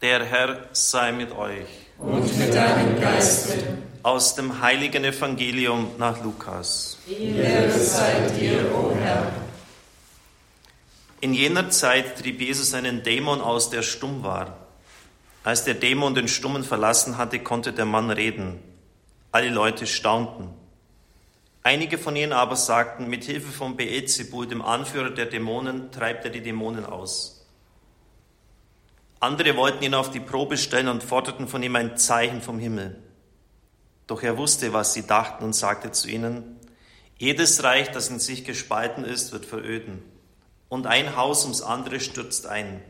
Der Herr sei mit euch. Und mit deinem Geiste. Aus dem heiligen Evangelium nach Lukas. Ehre sei dir, o Herr. In jener Zeit trieb Jesus einen Dämon aus, der stumm war. Als der Dämon den Stummen verlassen hatte, konnte der Mann reden. Alle Leute staunten. Einige von ihnen aber sagten, mit Hilfe von Beelzebul, dem Anführer der Dämonen, treibt er die Dämonen aus. Andere wollten ihn auf die Probe stellen und forderten von ihm ein Zeichen vom Himmel. Doch er wusste, was sie dachten und sagte zu ihnen, jedes Reich, das in sich gespalten ist, wird veröden, und ein Haus ums andere stürzt ein.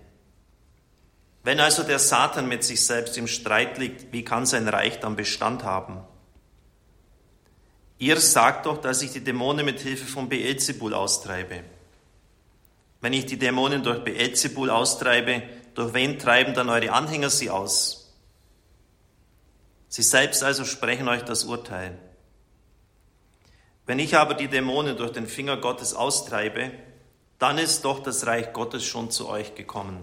Wenn also der Satan mit sich selbst im Streit liegt, wie kann sein Reich dann Bestand haben? Ihr sagt doch, dass ich die Dämonen mit Hilfe von Beelzebul austreibe. Wenn ich die Dämonen durch Beelzebul austreibe, durch wen treiben dann eure Anhänger sie aus? Sie selbst also sprechen euch das Urteil. Wenn ich aber die Dämonen durch den Finger Gottes austreibe, dann ist doch das Reich Gottes schon zu euch gekommen.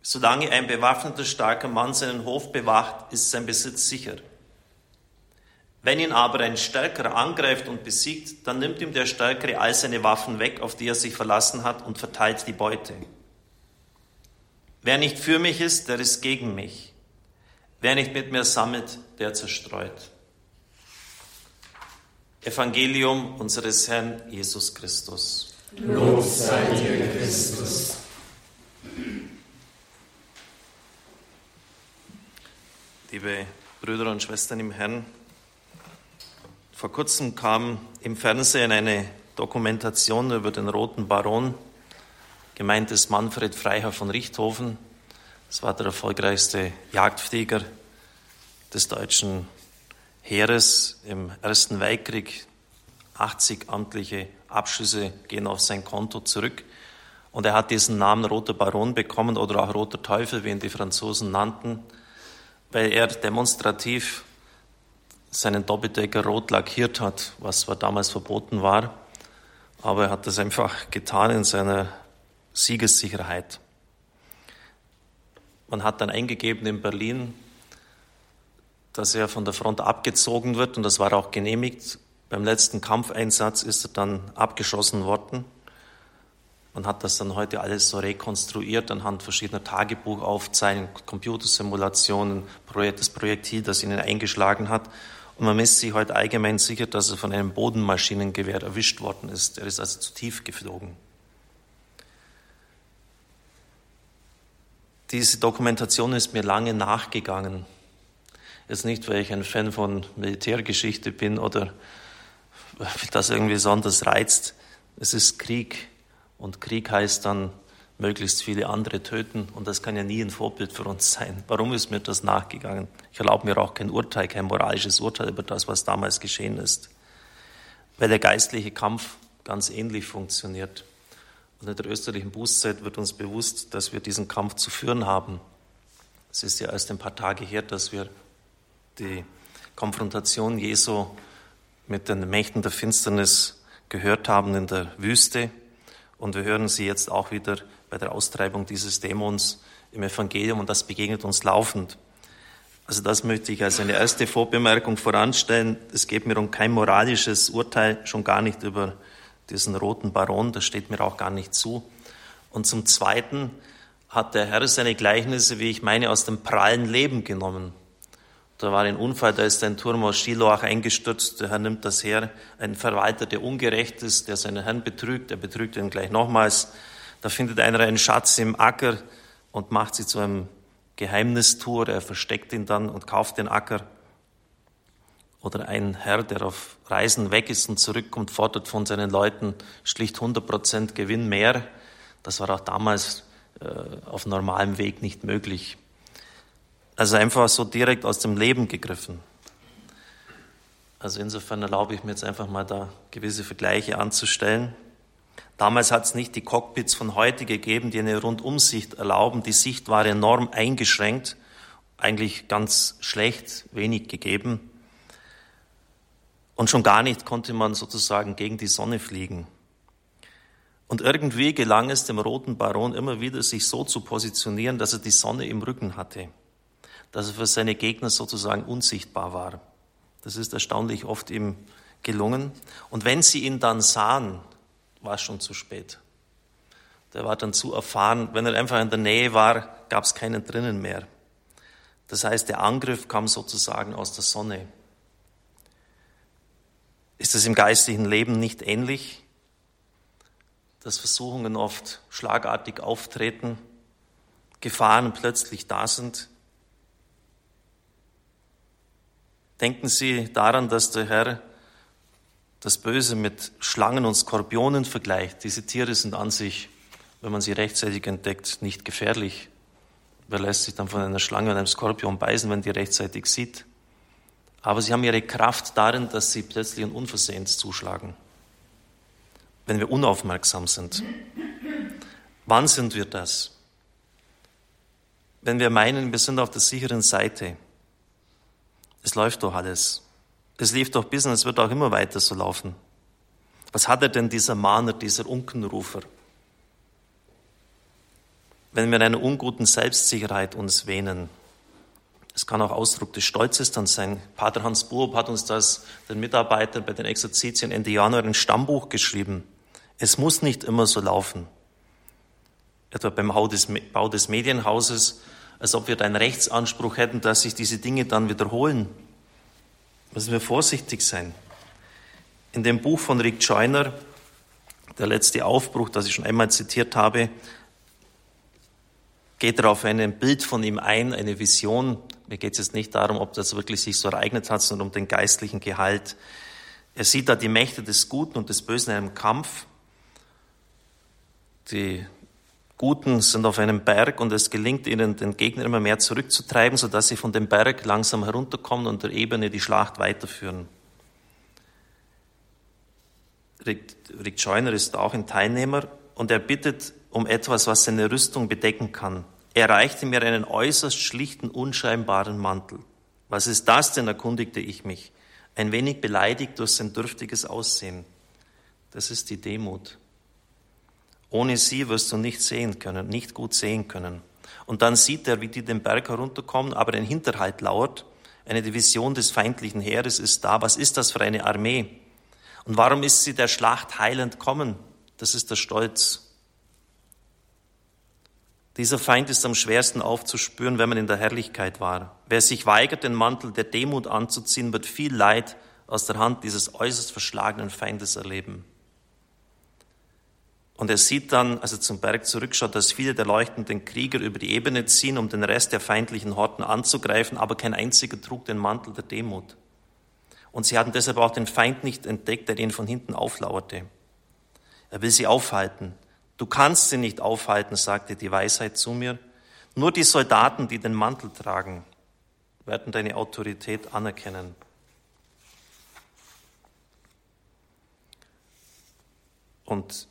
Solange ein bewaffneter starker Mann seinen Hof bewacht, ist sein Besitz sicher. Wenn ihn aber ein Stärkerer angreift und besiegt, dann nimmt ihm der Stärkere all seine Waffen weg, auf die er sich verlassen hat, und verteilt die Beute. Wer nicht für mich ist, der ist gegen mich. Wer nicht mit mir sammelt, der zerstreut. Evangelium unseres Herrn Jesus Christus. Lob sei dir, Christus. Liebe Brüder und Schwestern im Herrn, vor kurzem kam im Fernsehen eine Dokumentation über den Roten Baron Gemeint ist Manfred Freiherr von Richthofen. Das war der erfolgreichste Jagdflieger des deutschen Heeres im Ersten Weltkrieg. 80 amtliche Abschüsse gehen auf sein Konto zurück. Und er hat diesen Namen Roter Baron bekommen oder auch Roter Teufel, wie ihn die Franzosen nannten, weil er demonstrativ seinen Doppeldecker rot lackiert hat, was zwar damals verboten war, aber er hat das einfach getan in seiner Siegessicherheit. Man hat dann eingegeben in Berlin, dass er von der Front abgezogen wird und das war auch genehmigt. Beim letzten Kampfeinsatz ist er dann abgeschossen worden. Man hat das dann heute alles so rekonstruiert anhand verschiedener Tagebuchaufzeichnungen, Computersimulationen, das Projektil, das ihn eingeschlagen hat. Und man ist sich heute allgemein sicher, dass er von einem Bodenmaschinengewehr erwischt worden ist. Er ist also zu tief geflogen. Diese Dokumentation ist mir lange nachgegangen. Jetzt nicht, weil ich ein Fan von Militärgeschichte bin oder das irgendwie besonders reizt. Es ist Krieg und Krieg heißt dann möglichst viele andere töten und das kann ja nie ein Vorbild für uns sein. Warum ist mir das nachgegangen? Ich erlaube mir auch kein Urteil, kein moralisches Urteil über das, was damals geschehen ist, weil der geistliche Kampf ganz ähnlich funktioniert. Und in der österlichen Bußzeit wird uns bewusst, dass wir diesen Kampf zu führen haben. Es ist ja erst ein paar Tage her, dass wir die Konfrontation Jesu mit den Mächten der Finsternis gehört haben in der Wüste. Und wir hören sie jetzt auch wieder bei der Austreibung dieses Dämons im Evangelium und das begegnet uns laufend. Also das möchte ich als eine erste Vorbemerkung voranstellen. Es geht mir um kein moralisches Urteil, schon gar nicht über diesen roten Baron, das steht mir auch gar nicht zu. Und zum Zweiten hat der Herr seine Gleichnisse, wie ich meine, aus dem prallen Leben genommen. Da war ein Unfall, da ist ein Turm aus Shiloach eingestürzt. Der Herr nimmt das her. Ein Verwalter, der ungerecht ist, der seinen Herrn betrügt, der betrügt ihn gleich nochmals. Da findet einer einen Schatz im Acker und macht sie zu einem Geheimnistour. Er versteckt ihn dann und kauft den Acker. Oder ein Herr, der auf Reisen weg ist und zurückkommt, fordert von seinen Leuten schlicht 100 Prozent Gewinn mehr. Das war auch damals äh, auf normalem Weg nicht möglich. Also einfach so direkt aus dem Leben gegriffen. Also insofern erlaube ich mir jetzt einfach mal da gewisse Vergleiche anzustellen. Damals hat es nicht die Cockpits von heute gegeben, die eine Rundumsicht erlauben. Die Sicht war enorm eingeschränkt, eigentlich ganz schlecht, wenig gegeben. Und schon gar nicht konnte man sozusagen gegen die Sonne fliegen. Und irgendwie gelang es dem roten Baron immer wieder, sich so zu positionieren, dass er die Sonne im Rücken hatte, dass er für seine Gegner sozusagen unsichtbar war. Das ist erstaunlich oft ihm gelungen. Und wenn sie ihn dann sahen, war es schon zu spät. Der war dann zu erfahren. Wenn er einfach in der Nähe war, gab es keinen drinnen mehr. Das heißt, der Angriff kam sozusagen aus der Sonne. Ist es im geistlichen Leben nicht ähnlich? dass Versuchungen oft schlagartig auftreten, Gefahren plötzlich da sind. Denken Sie daran, dass der Herr das Böse mit Schlangen und Skorpionen vergleicht. Diese Tiere sind an sich, wenn man sie rechtzeitig entdeckt, nicht gefährlich. Wer lässt sich dann von einer Schlange und einem Skorpion beißen, wenn die rechtzeitig sieht? Aber sie haben ihre Kraft darin, dass sie plötzlich und unversehens zuschlagen wenn wir unaufmerksam sind. Wann sind wir das? Wenn wir meinen, wir sind auf der sicheren Seite. Es läuft doch alles. Es lief doch bis und es wird auch immer weiter so laufen. Was hat er denn dieser Mahner, dieser Unkenrufer? Wenn wir in einer unguten Selbstsicherheit uns wähnen, es kann auch Ausdruck des Stolzes dann sein. Pater Hans Buob hat uns das, den Mitarbeitern bei den Exerzitien Ende Januar ein Stammbuch geschrieben. Es muss nicht immer so laufen. Etwa beim Bau des, Medienhauses, als ob wir da einen Rechtsanspruch hätten, dass sich diese Dinge dann wiederholen. Müssen wir vorsichtig sein. In dem Buch von Rick Joyner, der letzte Aufbruch, das ich schon einmal zitiert habe, geht er auf ein Bild von ihm ein, eine Vision. Mir geht es jetzt nicht darum, ob das wirklich sich so ereignet hat, sondern um den geistlichen Gehalt. Er sieht da die Mächte des Guten und des Bösen in einem Kampf die Guten sind auf einem Berg und es gelingt ihnen, den Gegner immer mehr zurückzutreiben, sodass sie von dem Berg langsam herunterkommen und der Ebene die Schlacht weiterführen. Rick, Rick Joyner ist auch ein Teilnehmer und er bittet um etwas, was seine Rüstung bedecken kann. Er reichte mir einen äußerst schlichten, unscheinbaren Mantel. Was ist das denn, erkundigte ich mich, ein wenig beleidigt durch sein dürftiges Aussehen. Das ist die Demut. Ohne sie wirst du nicht sehen können, nicht gut sehen können. Und dann sieht er, wie die den Berg herunterkommen, aber ein Hinterhalt lauert. Eine Division des feindlichen Heeres ist da. Was ist das für eine Armee? Und warum ist sie der Schlacht heilend kommen? Das ist der Stolz. Dieser Feind ist am schwersten aufzuspüren, wenn man in der Herrlichkeit war. Wer sich weigert, den Mantel der Demut anzuziehen, wird viel Leid aus der Hand dieses äußerst verschlagenen Feindes erleben. Und er sieht dann, als er zum Berg zurückschaut, dass viele der leuchtenden Krieger über die Ebene ziehen, um den Rest der feindlichen Horten anzugreifen, aber kein einziger trug den Mantel der Demut. Und sie hatten deshalb auch den Feind nicht entdeckt, der ihnen von hinten auflauerte. Er will sie aufhalten. Du kannst sie nicht aufhalten, sagte die Weisheit zu mir. Nur die Soldaten, die den Mantel tragen, werden deine Autorität anerkennen. Und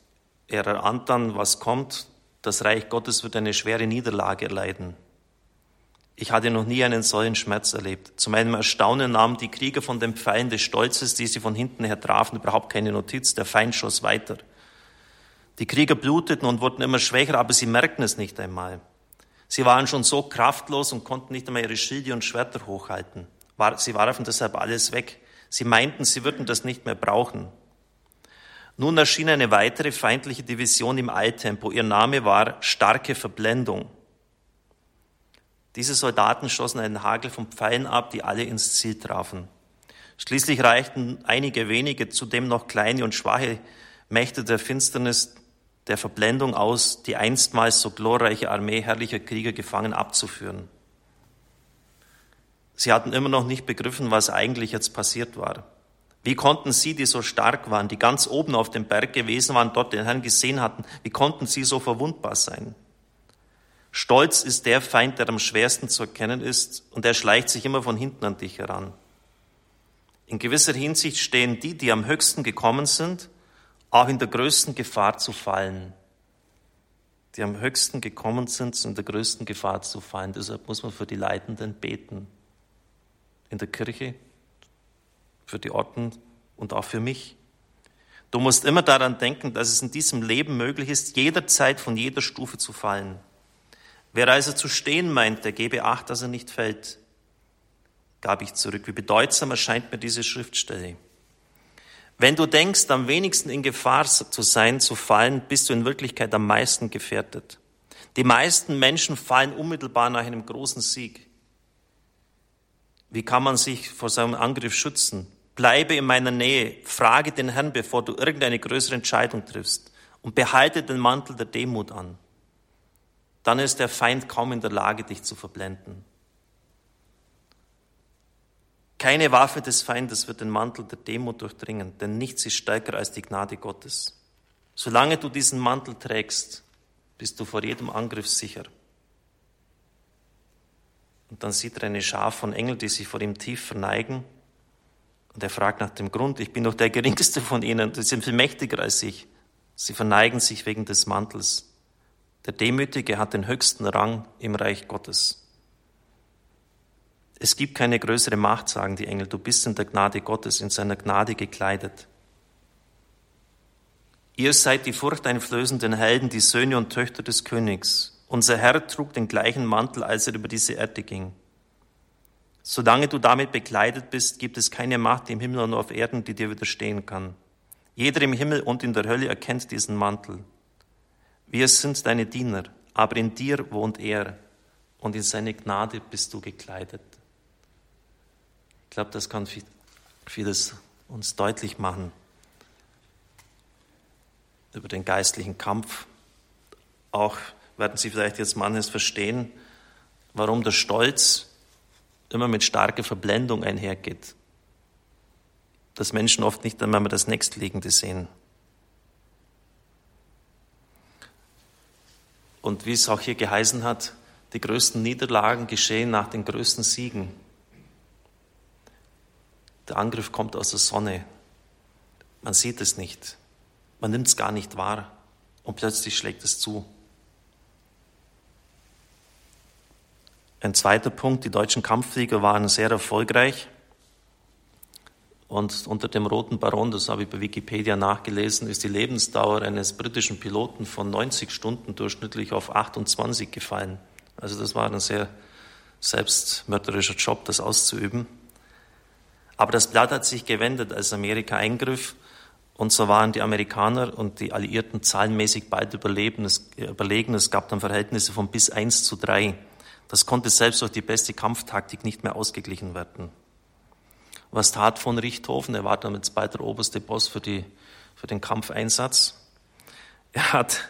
er erahnt dann, was kommt. Das Reich Gottes wird eine schwere Niederlage erleiden. Ich hatte noch nie einen solchen Schmerz erlebt. Zu meinem Erstaunen nahmen die Krieger von den Pfeilen des Stolzes, die sie von hinten her trafen, überhaupt keine Notiz. Der Feind schoss weiter. Die Krieger bluteten und wurden immer schwächer, aber sie merkten es nicht einmal. Sie waren schon so kraftlos und konnten nicht einmal ihre Schilde und Schwerter hochhalten. Sie warfen deshalb alles weg. Sie meinten, sie würden das nicht mehr brauchen. Nun erschien eine weitere feindliche Division im Eiltempo. Ihr Name war starke Verblendung. Diese Soldaten schossen einen Hagel von Pfeilen ab, die alle ins Ziel trafen. Schließlich reichten einige wenige, zudem noch kleine und schwache Mächte der Finsternis, der Verblendung aus, die einstmals so glorreiche Armee herrlicher Krieger gefangen abzuführen. Sie hatten immer noch nicht begriffen, was eigentlich jetzt passiert war. Wie konnten sie, die so stark waren, die ganz oben auf dem Berg gewesen waren, dort den Herrn gesehen hatten, wie konnten sie so verwundbar sein? Stolz ist der Feind, der am schwersten zu erkennen ist, und er schleicht sich immer von hinten an dich heran. In gewisser Hinsicht stehen die, die am höchsten gekommen sind, auch in der größten Gefahr zu fallen. Die am höchsten gekommen sind, sind in der größten Gefahr zu fallen. Deshalb muss man für die Leitenden beten. In der Kirche, für die Orten und auch für mich. Du musst immer daran denken, dass es in diesem Leben möglich ist, jederzeit von jeder Stufe zu fallen. Wer also zu stehen meint, der gebe Acht, dass er nicht fällt, gab ich zurück. Wie bedeutsam erscheint mir diese Schriftstelle. Wenn du denkst, am wenigsten in Gefahr zu sein, zu fallen, bist du in Wirklichkeit am meisten gefährdet. Die meisten Menschen fallen unmittelbar nach einem großen Sieg. Wie kann man sich vor seinem Angriff schützen? Bleibe in meiner Nähe, frage den Herrn, bevor du irgendeine größere Entscheidung triffst und behalte den Mantel der Demut an. Dann ist der Feind kaum in der Lage, dich zu verblenden. Keine Waffe des Feindes wird den Mantel der Demut durchdringen, denn nichts ist stärker als die Gnade Gottes. Solange du diesen Mantel trägst, bist du vor jedem Angriff sicher. Und dann sieht er eine Schar von Engeln, die sich vor ihm tief verneigen. Und er fragt nach dem Grund. Ich bin doch der geringste von ihnen. Sie sind viel mächtiger als ich. Sie verneigen sich wegen des Mantels. Der Demütige hat den höchsten Rang im Reich Gottes. Es gibt keine größere Macht, sagen die Engel. Du bist in der Gnade Gottes, in seiner Gnade gekleidet. Ihr seid die furchteinflößenden Helden, die Söhne und Töchter des Königs. Unser Herr trug den gleichen Mantel, als er über diese Erde ging. Solange du damit bekleidet bist, gibt es keine Macht im Himmel und auf Erden, die dir widerstehen kann. Jeder im Himmel und in der Hölle erkennt diesen Mantel. Wir sind deine Diener, aber in dir wohnt er und in seine Gnade bist du gekleidet. Ich glaube, das kann vieles uns deutlich machen über den geistlichen Kampf. Auch werden Sie vielleicht jetzt manches verstehen, warum der Stolz immer mit starker Verblendung einhergeht. Dass Menschen oft nicht einmal das Nächstliegende sehen. Und wie es auch hier geheißen hat, die größten Niederlagen geschehen nach den größten Siegen. Der Angriff kommt aus der Sonne. Man sieht es nicht. Man nimmt es gar nicht wahr und plötzlich schlägt es zu. Ein zweiter Punkt, die deutschen Kampfflieger waren sehr erfolgreich. Und unter dem Roten Baron, das habe ich bei Wikipedia nachgelesen, ist die Lebensdauer eines britischen Piloten von 90 Stunden durchschnittlich auf 28 gefallen. Also das war ein sehr selbstmörderischer Job, das auszuüben. Aber das Blatt hat sich gewendet, als Amerika eingriff und so waren die Amerikaner und die Alliierten zahlenmäßig bald überlegen. Es gab dann Verhältnisse von bis eins zu drei. Das konnte selbst durch die beste Kampftaktik nicht mehr ausgeglichen werden. Was tat von Richthofen? Er war damit der oberste Boss für, die, für den Kampfeinsatz. Er hat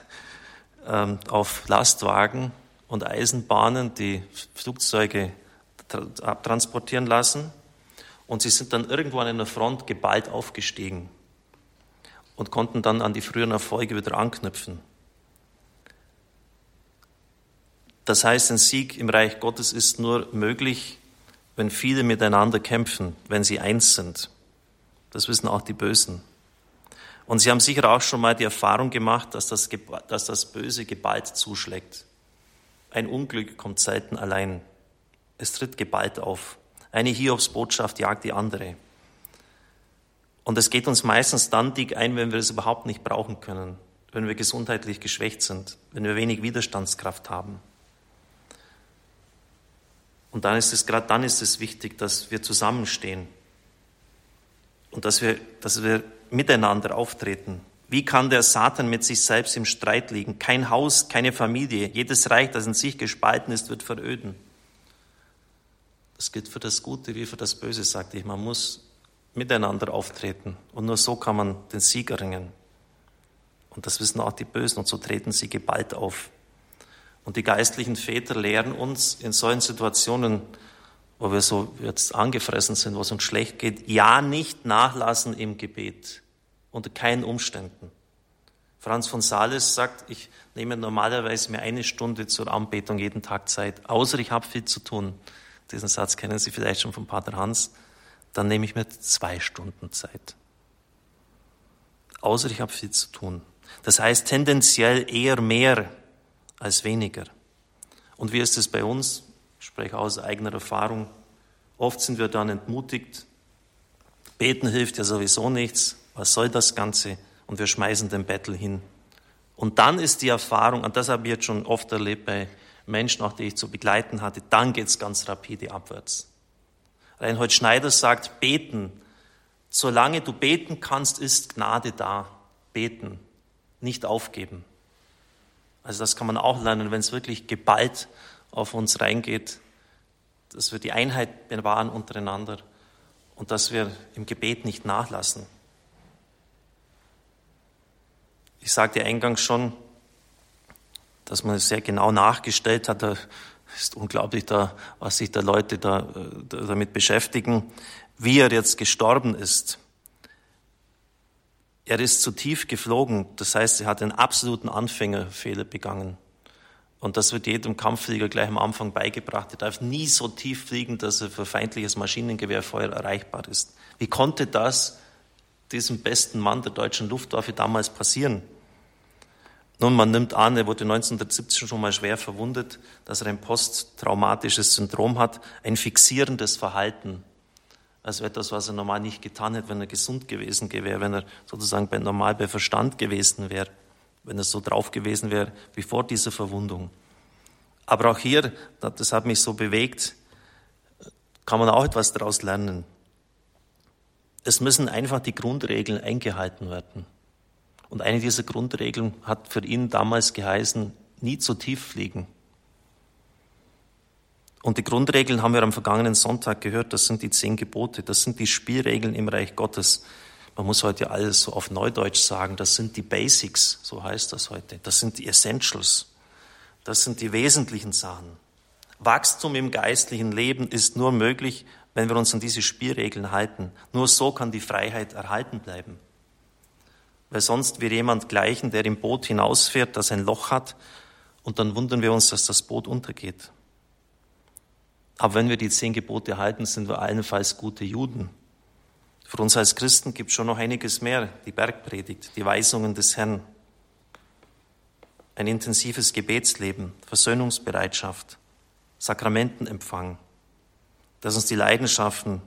ähm, auf Lastwagen und Eisenbahnen die Flugzeuge abtransportieren lassen und sie sind dann irgendwo an einer Front geballt aufgestiegen und konnten dann an die früheren Erfolge wieder anknüpfen. Das heißt, ein Sieg im Reich Gottes ist nur möglich, wenn viele miteinander kämpfen, wenn sie eins sind. Das wissen auch die Bösen. Und sie haben sicher auch schon mal die Erfahrung gemacht, dass das, dass das Böse geballt zuschlägt. Ein Unglück kommt selten allein. Es tritt geballt auf. Eine Hiobsbotschaft jagt die andere. Und es geht uns meistens dann dick ein, wenn wir es überhaupt nicht brauchen können, wenn wir gesundheitlich geschwächt sind, wenn wir wenig Widerstandskraft haben. Und dann ist es, gerade dann ist es wichtig, dass wir zusammenstehen und dass wir, dass wir miteinander auftreten. Wie kann der Satan mit sich selbst im Streit liegen? Kein Haus, keine Familie, jedes Reich, das in sich gespalten ist, wird veröden. Das gilt für das Gute wie für das Böse, sagte ich. Man muss miteinander auftreten. Und nur so kann man den Sieg erringen. Und das wissen auch die Bösen. Und so treten sie geballt auf. Und die geistlichen Väter lehren uns in solchen Situationen, wo wir so jetzt angefressen sind, wo es uns schlecht geht, ja nicht nachlassen im Gebet. Unter keinen Umständen. Franz von Sales sagt, ich nehme normalerweise mir eine Stunde zur Anbetung jeden Tag Zeit, außer ich habe viel zu tun. Diesen Satz kennen Sie vielleicht schon von Pater Hans dann nehme ich mir zwei Stunden Zeit. Außer ich habe viel zu tun. Das heißt tendenziell eher mehr als weniger. Und wie ist es bei uns? Ich spreche aus eigener Erfahrung. Oft sind wir dann entmutigt. Beten hilft ja sowieso nichts. Was soll das Ganze? und wir schmeißen den Bettel hin. Und dann ist die Erfahrung, und das habe ich jetzt schon oft erlebt bei Menschen, auch die ich zu begleiten hatte, dann geht es ganz rapide abwärts. Reinhold Schneider sagt, beten. Solange du beten kannst, ist Gnade da. Beten, nicht aufgeben. Also das kann man auch lernen, wenn es wirklich geballt auf uns reingeht, dass wir die Einheit bewahren untereinander und dass wir im Gebet nicht nachlassen. Ich sagte eingangs schon, dass man es sehr genau nachgestellt hat. Da ist unglaublich, da, was sich da Leute da, äh, damit beschäftigen, wie er jetzt gestorben ist. Er ist zu tief geflogen, das heißt, er hat einen absoluten Anfängerfehler begangen. Und das wird jedem Kampfflieger gleich am Anfang beigebracht. Er darf nie so tief fliegen, dass er für feindliches Maschinengewehrfeuer erreichbar ist. Wie konnte das diesem besten Mann der deutschen Luftwaffe damals passieren? Nun, man nimmt an, er wurde 1970 schon mal schwer verwundet, dass er ein posttraumatisches Syndrom hat, ein fixierendes Verhalten. Also etwas, was er normal nicht getan hätte, wenn er gesund gewesen wäre, wenn er sozusagen bei, normal bei Verstand gewesen wäre wenn es so drauf gewesen wäre wie vor dieser Verwundung. Aber auch hier, das hat mich so bewegt, kann man auch etwas daraus lernen. Es müssen einfach die Grundregeln eingehalten werden. Und eine dieser Grundregeln hat für ihn damals geheißen, nie zu tief fliegen. Und die Grundregeln haben wir am vergangenen Sonntag gehört, das sind die zehn Gebote, das sind die Spielregeln im Reich Gottes. Man muss heute alles so auf Neudeutsch sagen, das sind die Basics, so heißt das heute. Das sind die Essentials. Das sind die wesentlichen Sachen. Wachstum im geistlichen Leben ist nur möglich, wenn wir uns an diese Spielregeln halten. Nur so kann die Freiheit erhalten bleiben. Weil sonst wir jemand gleichen, der im Boot hinausfährt, das ein Loch hat, und dann wundern wir uns, dass das Boot untergeht. Aber wenn wir die zehn Gebote halten, sind wir allenfalls gute Juden. Für uns als Christen gibt es schon noch einiges mehr. Die Bergpredigt, die Weisungen des Herrn, ein intensives Gebetsleben, Versöhnungsbereitschaft, Sakramentenempfang, dass uns die Leidenschaften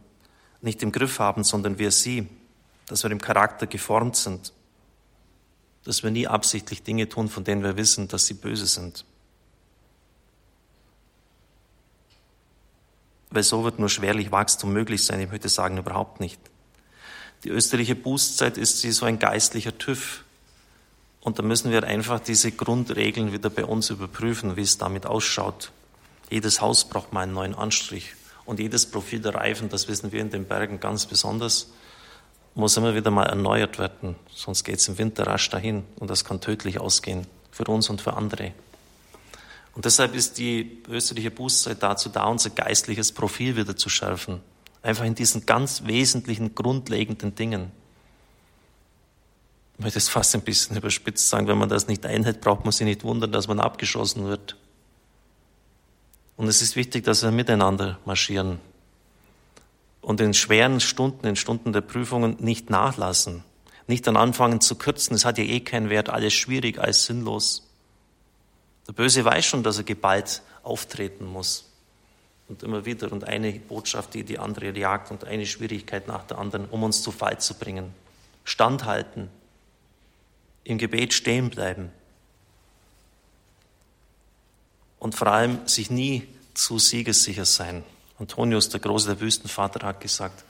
nicht im Griff haben, sondern wir sie, dass wir im Charakter geformt sind, dass wir nie absichtlich Dinge tun, von denen wir wissen, dass sie böse sind. Weil so wird nur schwerlich Wachstum möglich sein. Ich möchte sagen, überhaupt nicht. Die österliche Bußzeit ist wie so ein geistlicher TÜV. Und da müssen wir einfach diese Grundregeln wieder bei uns überprüfen, wie es damit ausschaut. Jedes Haus braucht mal einen neuen Anstrich. Und jedes Profil der Reifen, das wissen wir in den Bergen ganz besonders, muss immer wieder mal erneuert werden. Sonst geht es im Winter rasch dahin. Und das kann tödlich ausgehen. Für uns und für andere. Und deshalb ist die österliche Bußzeit dazu da, unser geistliches Profil wieder zu schärfen. Einfach in diesen ganz wesentlichen, grundlegenden Dingen. Ich möchte es fast ein bisschen überspitzt sagen, wenn man das nicht einhält, braucht man sich nicht wundern, dass man abgeschossen wird. Und es ist wichtig, dass wir miteinander marschieren und in schweren Stunden, in Stunden der Prüfungen nicht nachlassen, nicht dann anfangen zu kürzen. Es hat ja eh keinen Wert, alles schwierig, alles sinnlos. Der Böse weiß schon, dass er geballt auftreten muss und immer wieder und eine Botschaft, die die andere jagt und eine Schwierigkeit nach der anderen, um uns zu Fall zu bringen. Standhalten, im Gebet stehen bleiben und vor allem sich nie zu siegessicher sein. Antonius, der Große, der Wüstenvater, hat gesagt,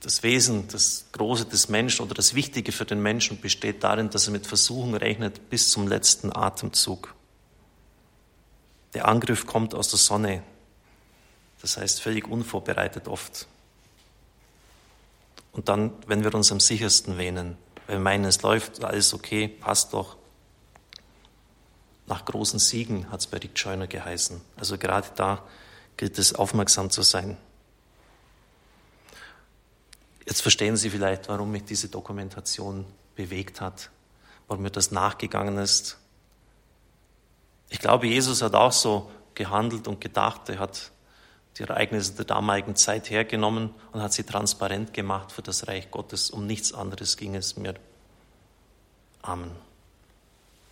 das Wesen, das Große des Menschen oder das Wichtige für den Menschen besteht darin, dass er mit Versuchen rechnet bis zum letzten Atemzug. Der Angriff kommt aus der Sonne, das heißt völlig unvorbereitet oft. Und dann, wenn wir uns am sichersten wähnen, wenn wir meinen, es läuft, alles okay, passt doch. Nach großen Siegen hat es bei Rick Scheuner geheißen. Also gerade da gilt es, aufmerksam zu sein. Jetzt verstehen Sie vielleicht, warum mich diese Dokumentation bewegt hat, warum mir das nachgegangen ist, ich glaube, Jesus hat auch so gehandelt und gedacht. Er hat die Ereignisse der damaligen Zeit hergenommen und hat sie transparent gemacht für das Reich Gottes. Um nichts anderes ging es mir. Amen.